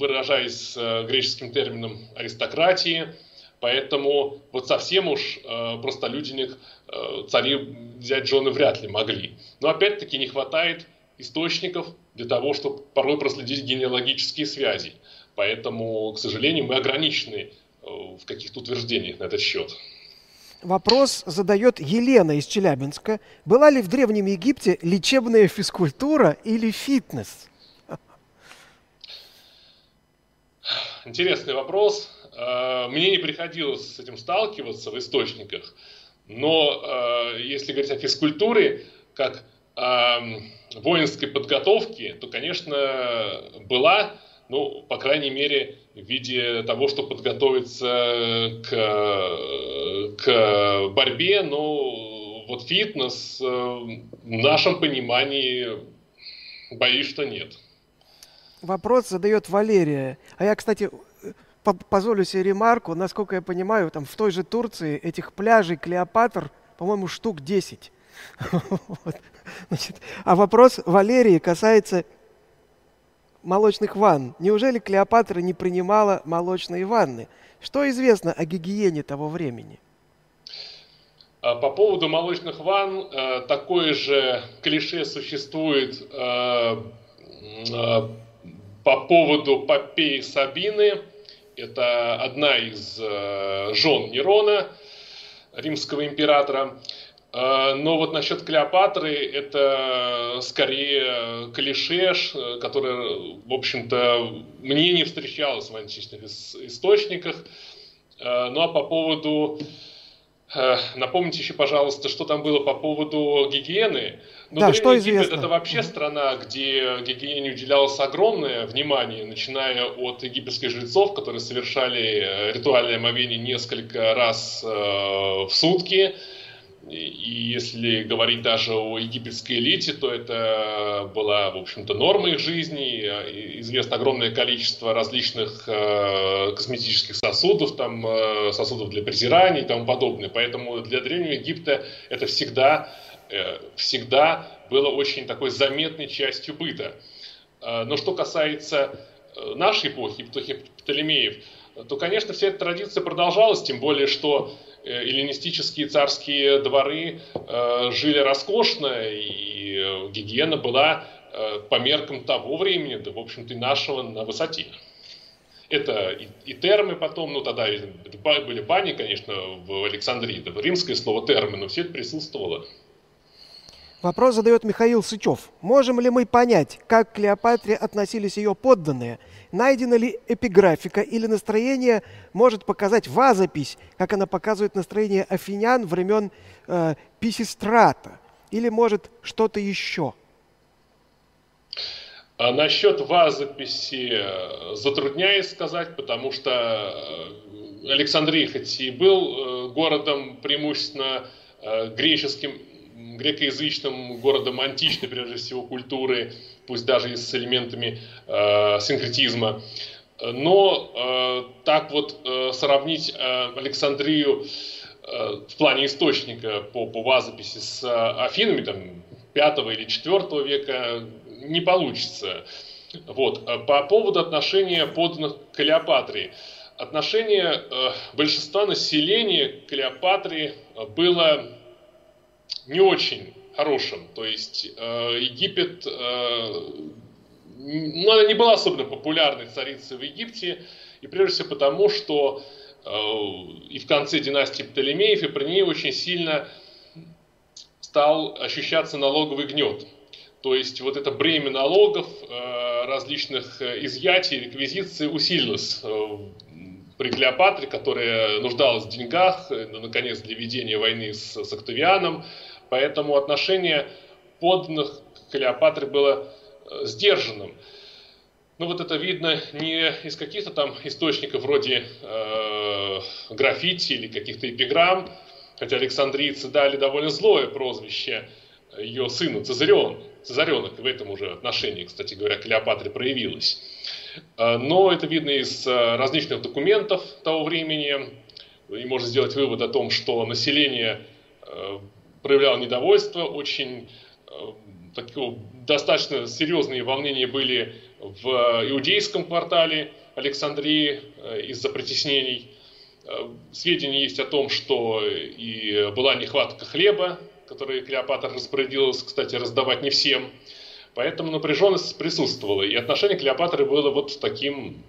выражаясь греческим термином аристократии, Поэтому вот совсем уж э, простолюдиных э, цари взять жены вряд ли могли. Но опять-таки не хватает источников для того, чтобы порой проследить генеалогические связи. Поэтому, к сожалению, мы ограничены э, в каких-то утверждениях на этот счет. Вопрос задает Елена из Челябинска. Была ли в Древнем Египте лечебная физкультура или фитнес? Интересный вопрос. Э, мне не приходилось с этим сталкиваться в источниках, но э, если говорить о физкультуре, как воинской подготовки, то, конечно, была, ну, по крайней мере, в виде того, что подготовиться к, к борьбе, но вот фитнес э, в нашем понимании боюсь, что нет. Вопрос задает Валерия. А я, кстати, позволю себе ремарку, насколько я понимаю, там в той же Турции этих пляжей Клеопатр, по-моему, штук 10. вот. Значит, а вопрос Валерии касается молочных ванн. Неужели Клеопатра не принимала молочные ванны? Что известно о гигиене того времени? А по поводу молочных ванн, э, такое же клише существует э, э, по поводу Попеи Сабины. Это одна из э, жен Нерона, римского императора. Э, но вот насчет Клеопатры это скорее клише, которое, в общем-то, мне не встречалось в античных источниках. Э, ну а по поводу напомните еще, пожалуйста, что там было по поводу гигиены. Ну, да, что Египет известно? это вообще страна, где гигиене уделялось огромное внимание, начиная от египетских жрецов, которые совершали э, ритуальное омовение несколько раз э, в сутки. И если говорить даже о египетской элите, то это была, в общем-то, норма их жизни. Известно огромное количество различных э, косметических сосудов, там, э, сосудов для презирания и тому подобное. Поэтому для Древнего Египта это всегда, всегда было очень такой заметной частью быта. Но что касается нашей эпохи, эпохи Птолемеев, то, конечно, вся эта традиция продолжалась, тем более, что Э, эллинистические царские дворы э, жили роскошно, и э, гигиена была по меркам того времени, да, в общем-то, и нашего на высоте. Это и, и термы потом, ну тогда были бани, конечно, в Александрии, да, римское слово термы, но все это присутствовало. Вопрос задает Михаил Сычев. Можем ли мы понять, как к Клеопатре относились ее подданные? Найдена ли эпиграфика или настроение может показать вазопись, как она показывает настроение афинян времен э, Писистрата? Или может что-то еще? А насчет вазописи э, затрудняюсь сказать, потому что э, Александрия хоть и был э, городом преимущественно греческим грекоязычным городом античной, прежде всего, культуры, пусть даже и с элементами э, синкретизма. Но э, так вот э, сравнить э, Александрию э, в плане источника по, по вазописи с э, Афинами там, 5 или 4 века не получится. Вот. По поводу отношения подданных к Клеопатре. Отношение э, большинства населения к Клеопатре было не очень хорошим. То есть э, Египет, э, ну, она не была особенно популярной царицей в Египте, и прежде всего потому, что э, и в конце династии Птолемеев, и при ней очень сильно стал ощущаться налоговый гнет. То есть вот это бремя налогов, э, различных изъятий, реквизиций усилилось э, при Клеопатре, которая нуждалась в деньгах, наконец, для ведения войны с, с Октавианом. Поэтому отношение подданных к Клеопатре было сдержанным. Ну вот это видно не из каких-то там источников вроде э, граффити или каких-то эпиграмм, хотя Александрийцы дали довольно злое прозвище ее сыну Цезарион, Цезаренок в этом уже отношении, кстати говоря, Клеопатре проявилась. Э, но это видно из э, различных документов того времени, и можно сделать вывод о том, что население э, проявляло недовольство, очень такие достаточно серьезные волнения были в иудейском квартале Александрии из-за притеснений. Сведения есть о том, что и была нехватка хлеба, который Клеопатра распорядилась, кстати, раздавать не всем. Поэтому напряженность присутствовала. И отношение Клеопатры было вот таким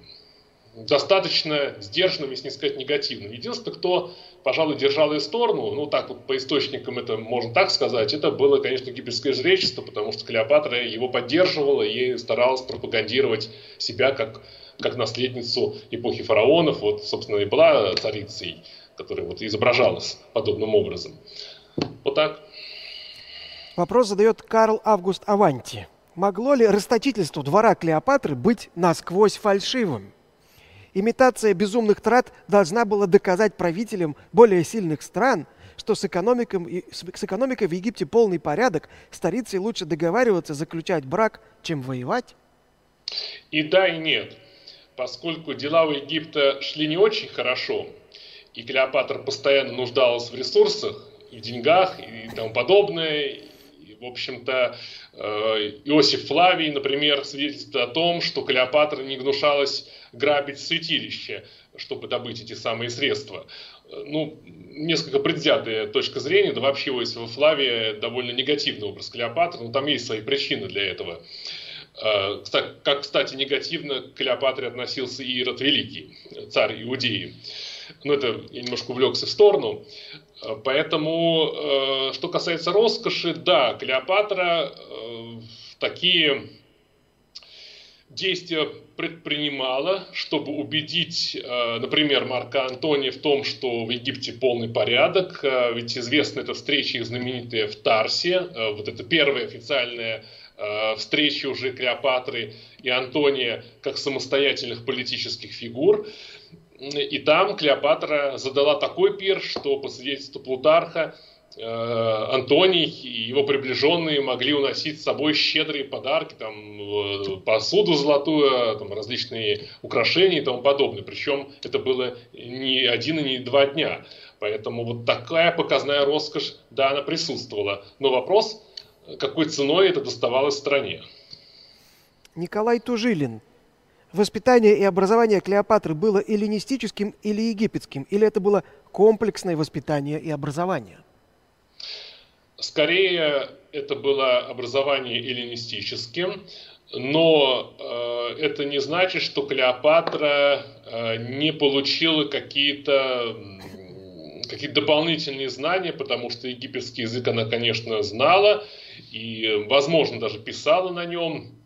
достаточно сдержанным, если не сказать негативным. Единственное, кто, пожалуй, держал ее сторону, ну так вот по источникам это можно так сказать, это было, конечно, египетское жречество, потому что Клеопатра его поддерживала и старалась пропагандировать себя как, как наследницу эпохи фараонов, вот, собственно, и была царицей, которая вот изображалась подобным образом. Вот так. Вопрос задает Карл Август Аванти. Могло ли расточительство двора Клеопатры быть насквозь фальшивым? Имитация безумных трат должна была доказать правителям более сильных стран, что с, с экономикой в Египте полный порядок, старицей лучше договариваться, заключать брак, чем воевать? И да, и нет. Поскольку дела у Египта шли не очень хорошо, и Клеопатра постоянно нуждалась в ресурсах, и в деньгах, и тому подобное, в общем-то, э, Иосиф Флавий, например, свидетельствует о том, что Клеопатра не гнушалась грабить святилище, чтобы добыть эти самые средства. Ну, несколько предвзятая точка зрения, да вообще у Иосифа Флавия довольно негативный образ Клеопатры, но там есть свои причины для этого. Э, как, кстати, негативно к Клеопатре относился и Ирод Великий, царь Иудеи. Но это я немножко увлекся в сторону. Э, поэтому, э, что касается роскоши, да, Клеопатра э, такие действия предпринимала, чтобы убедить, например, Марка Антония в том, что в Египте полный порядок. Ведь известна эта встреча их знаменитая в Тарсе. Вот это первая официальная встреча уже Клеопатры и Антония как самостоятельных политических фигур. И там Клеопатра задала такой пир, что по свидетельству Плутарха э, Антоний и его приближенные могли уносить с собой щедрые подарки, там, э, посуду золотую, там, различные украшения и тому подобное. Причем это было не один и не два дня. Поэтому вот такая показная роскошь, да, она присутствовала. Но вопрос, какой ценой это доставалось стране. Николай Тужилин, воспитание и образование Клеопатры было эллинистическим или египетским, или это было комплексное воспитание и образование? Скорее, это было образование эллинистическим, но э, это не значит, что Клеопатра э, не получила какие-то какие дополнительные знания, потому что египетский язык она, конечно, знала и, возможно, даже писала на нем,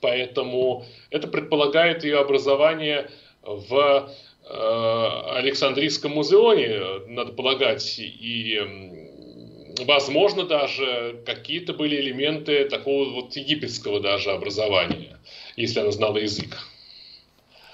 Поэтому это предполагает ее образование в э, Александрийском музеоне, надо полагать, и возможно даже какие-то были элементы такого вот египетского даже образования, если она знала язык.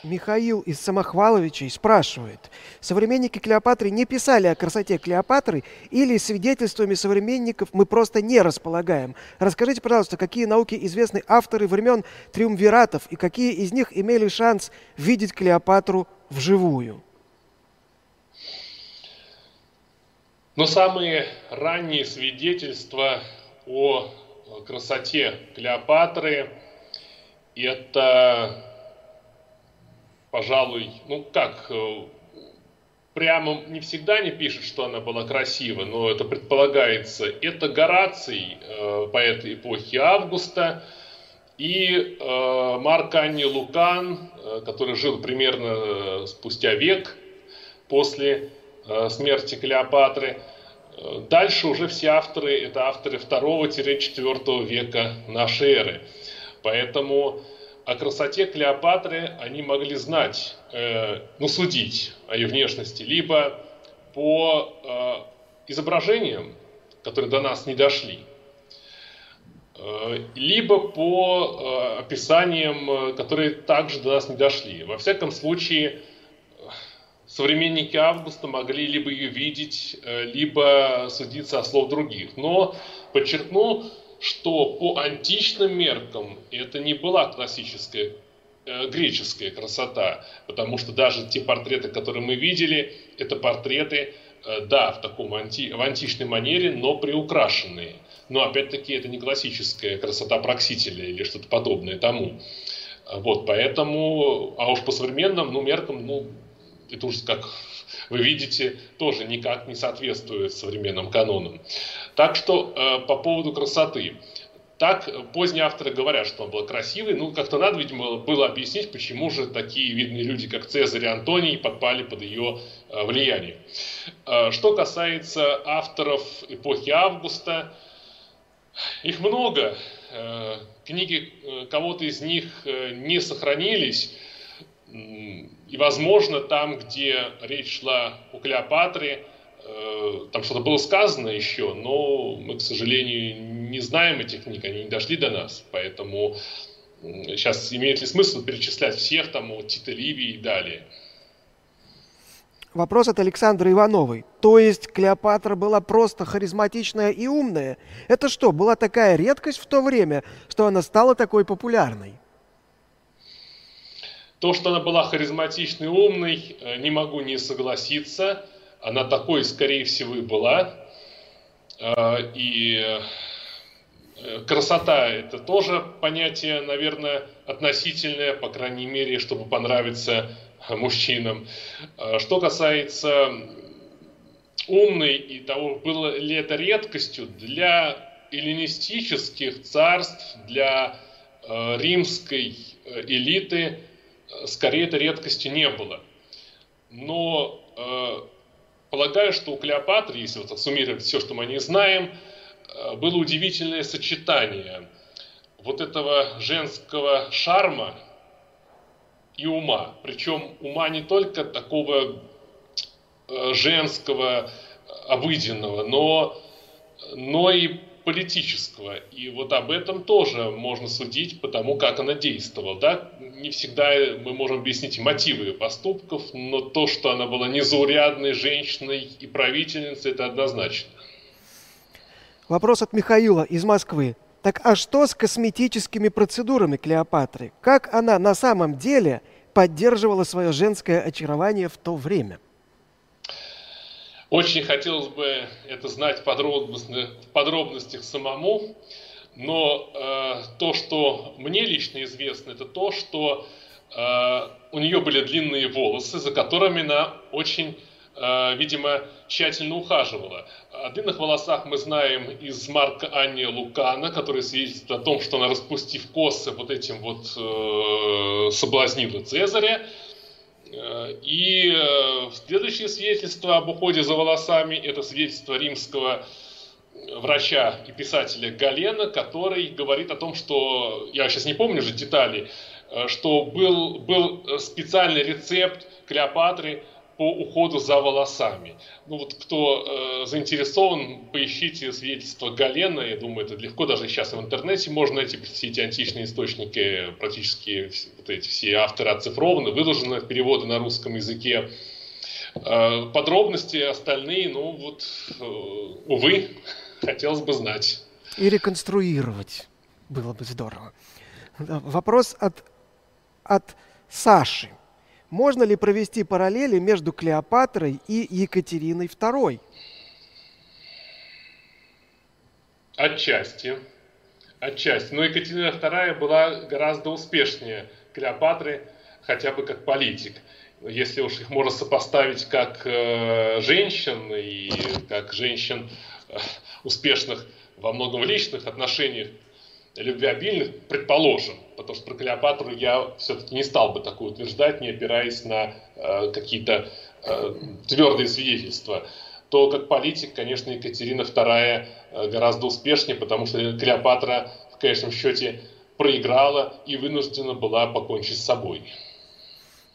Михаил из Самохваловичей спрашивает, современники Клеопатры не писали о красоте Клеопатры или свидетельствами современников мы просто не располагаем? Расскажите, пожалуйста, какие науки известны авторы времен триумвиратов и какие из них имели шанс видеть Клеопатру вживую? Но самые ранние свидетельства о красоте Клеопатры это, пожалуй, ну как, э, прямо не всегда не пишет, что она была красива, но это предполагается. Это Гораций, э, поэт эпохи Августа, и э, Марк Анни Лукан, который жил примерно спустя век после смерти Клеопатры. Дальше уже все авторы, это авторы 2-4 века нашей эры. Поэтому о красоте Клеопатры они могли знать, э, ну, судить о ее внешности, либо по э, изображениям, которые до нас не дошли, э, либо по э, описаниям, э, которые также до нас не дошли. Во всяком случае, современники Августа могли либо ее видеть, э, либо судиться о слов других. Но, подчеркну, что по античным меркам это не была классическая э, греческая красота, потому что даже те портреты, которые мы видели, это портреты, э, да, в таком анти, в античной манере, но приукрашенные. Но опять-таки это не классическая красота проксителя или что-то подобное тому. Вот, поэтому, а уж по современным ну, меркам, ну, это уже как вы видите, тоже никак не соответствует современным канонам. Так что э, по поводу красоты. Так поздние авторы говорят, что он был красивый. Ну, как-то надо, видимо, было объяснить, почему же такие видные люди, как Цезарь и Антоний, подпали под ее э, влияние. Э, что касается авторов эпохи Августа, их много. Э, книги э, кого-то из них э, не сохранились. И, возможно, там, где речь шла о Клеопатре, э, там что-то было сказано еще, но мы, к сожалению, не знаем этих книг, они не дошли до нас. Поэтому сейчас имеет ли смысл перечислять всех, там, от Тита Ливии и далее. Вопрос от Александры Ивановой. То есть Клеопатра была просто харизматичная и умная? Это что, была такая редкость в то время, что она стала такой популярной? То, что она была харизматичной, умной, э, не могу не согласиться. Она такой, скорее всего, и была. Э, и э, красота – это тоже понятие, наверное, относительное, по крайней мере, чтобы понравиться мужчинам. Что касается умной и того, было ли это редкостью для эллинистических царств, для римской элиты – скорее это редкостью не было. Но э, полагаю, что у Клеопатры, если вот суммировать все, что мы не знаем, э, было удивительное сочетание вот этого женского шарма и ума. Причем ума не только такого э, женского, обыденного, но, но и политического. И вот об этом тоже можно судить по тому, как она действовала. Да? Не всегда мы можем объяснить мотивы поступков, но то, что она была незаурядной женщиной и правительницей, это однозначно. Вопрос от Михаила из Москвы. Так а что с косметическими процедурами Клеопатры? Как она на самом деле поддерживала свое женское очарование в то время? – очень хотелось бы это знать в подробностях самому, но э, то, что мне лично известно, это то, что э, у нее были длинные волосы, за которыми она очень, э, видимо, тщательно ухаживала. О длинных волосах мы знаем из Марка Анни Лукана, который свидетельствует о том, что она, распустив косы, вот этим вот э, соблазнила Цезаря. Э, и э, следующее свидетельство об уходе за волосами – это свидетельство римского врача и писателя Галена, который говорит о том, что, я сейчас не помню же детали, э, что был, был специальный рецепт Клеопатры по уходу за волосами. Ну вот кто э, заинтересован, поищите свидетельство Галена, я думаю, это легко даже сейчас в интернете можно найти все эти античные источники, практически вот эти все авторы оцифрованы, выложены переводы на русском языке. Э, подробности остальные, ну вот, э, увы, хотелось бы знать. И реконструировать было бы здорово. Вопрос от, от Саши. Можно ли провести параллели между Клеопатрой и Екатериной II? Отчасти. Отчасти. Но Екатерина II была гораздо успешнее Клеопатры, хотя бы как политик. Если уж их можно сопоставить как э, женщин и как женщин э, успешных во многом личных отношениях, любвеобильных, предположим, потому что про Клеопатру я все-таки не стал бы такое утверждать, не опираясь на э, какие-то э, твердые свидетельства, то как политик, конечно, Екатерина II э, гораздо успешнее, потому что Клеопатра в конечном счете проиграла и вынуждена была покончить с собой.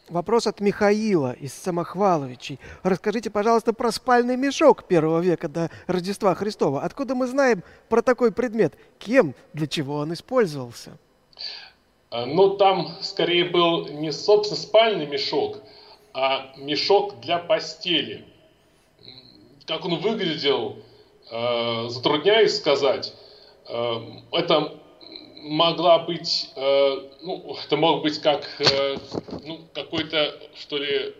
Вопрос от Михаила из Самохваловичей. Расскажите, пожалуйста, про спальный мешок первого века до Рождества Христова. Откуда мы знаем про такой предмет? Кем, для чего он использовался? А, ну, там скорее был не, собственно, спальный мешок, а мешок для постели. Как он выглядел, э, затрудняюсь сказать. Э, это могла быть, э, ну, это мог быть как, э, ну, какой-то, что ли,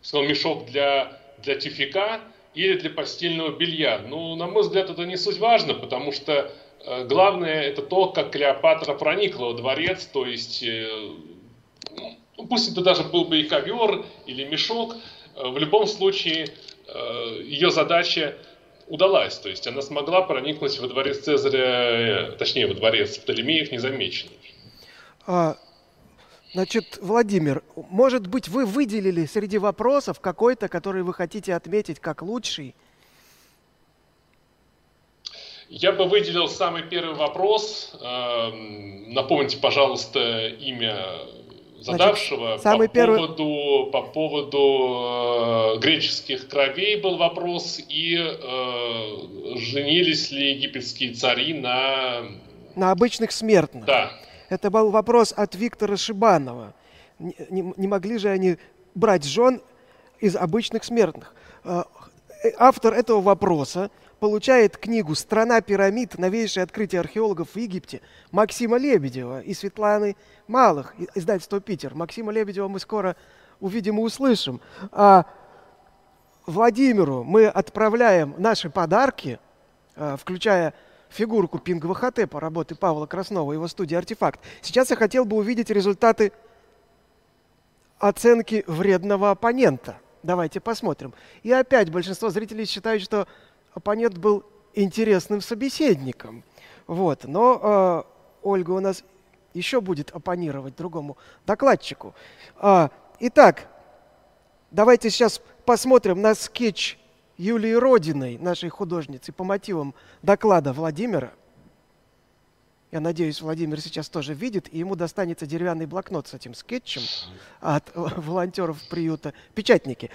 сказал, мешок для, для тюфика или для постельного белья. Ну, на мой взгляд, это не суть важно, потому что э, главное это то, как Клеопатра проникла во дворец, то есть, э, ну, пусть это даже был бы и ковер или мешок, э, в любом случае э, ее задача удалась. То есть она смогла проникнуть во дворец Цезаря, э, точнее, во дворец Птолемеев незамеченной. А, значит, Владимир, может быть, вы выделили среди вопросов какой-то, который вы хотите отметить как лучший? Я бы выделил самый первый вопрос. Эм, напомните, пожалуйста, имя задавшего Значит, самый по, первый... поводу, по поводу э, греческих кровей был вопрос, и э, женились ли египетские цари на... На обычных смертных. Да. Это был вопрос от Виктора Шибанова. Не, не, не могли же они брать жен из обычных смертных? Э, автор этого вопроса получает книгу «Страна пирамид. Новейшее открытие археологов в Египте» Максима Лебедева и Светланы Малых, издательство «Питер». Максима Лебедева мы скоро увидим и услышим. А Владимиру мы отправляем наши подарки, а, включая фигурку Пингва по работы Павла Краснова, его студии «Артефакт». Сейчас я хотел бы увидеть результаты оценки вредного оппонента. Давайте посмотрим. И опять большинство зрителей считают, что оппонент был интересным собеседником. Вот. Но э, Ольга у нас еще будет оппонировать другому докладчику. А, итак, давайте сейчас посмотрим на скетч Юлии Родиной, нашей художницы, по мотивам доклада Владимира. Я надеюсь, Владимир сейчас тоже видит, и ему достанется деревянный блокнот с этим скетчем от волонтеров приюта «Печатники».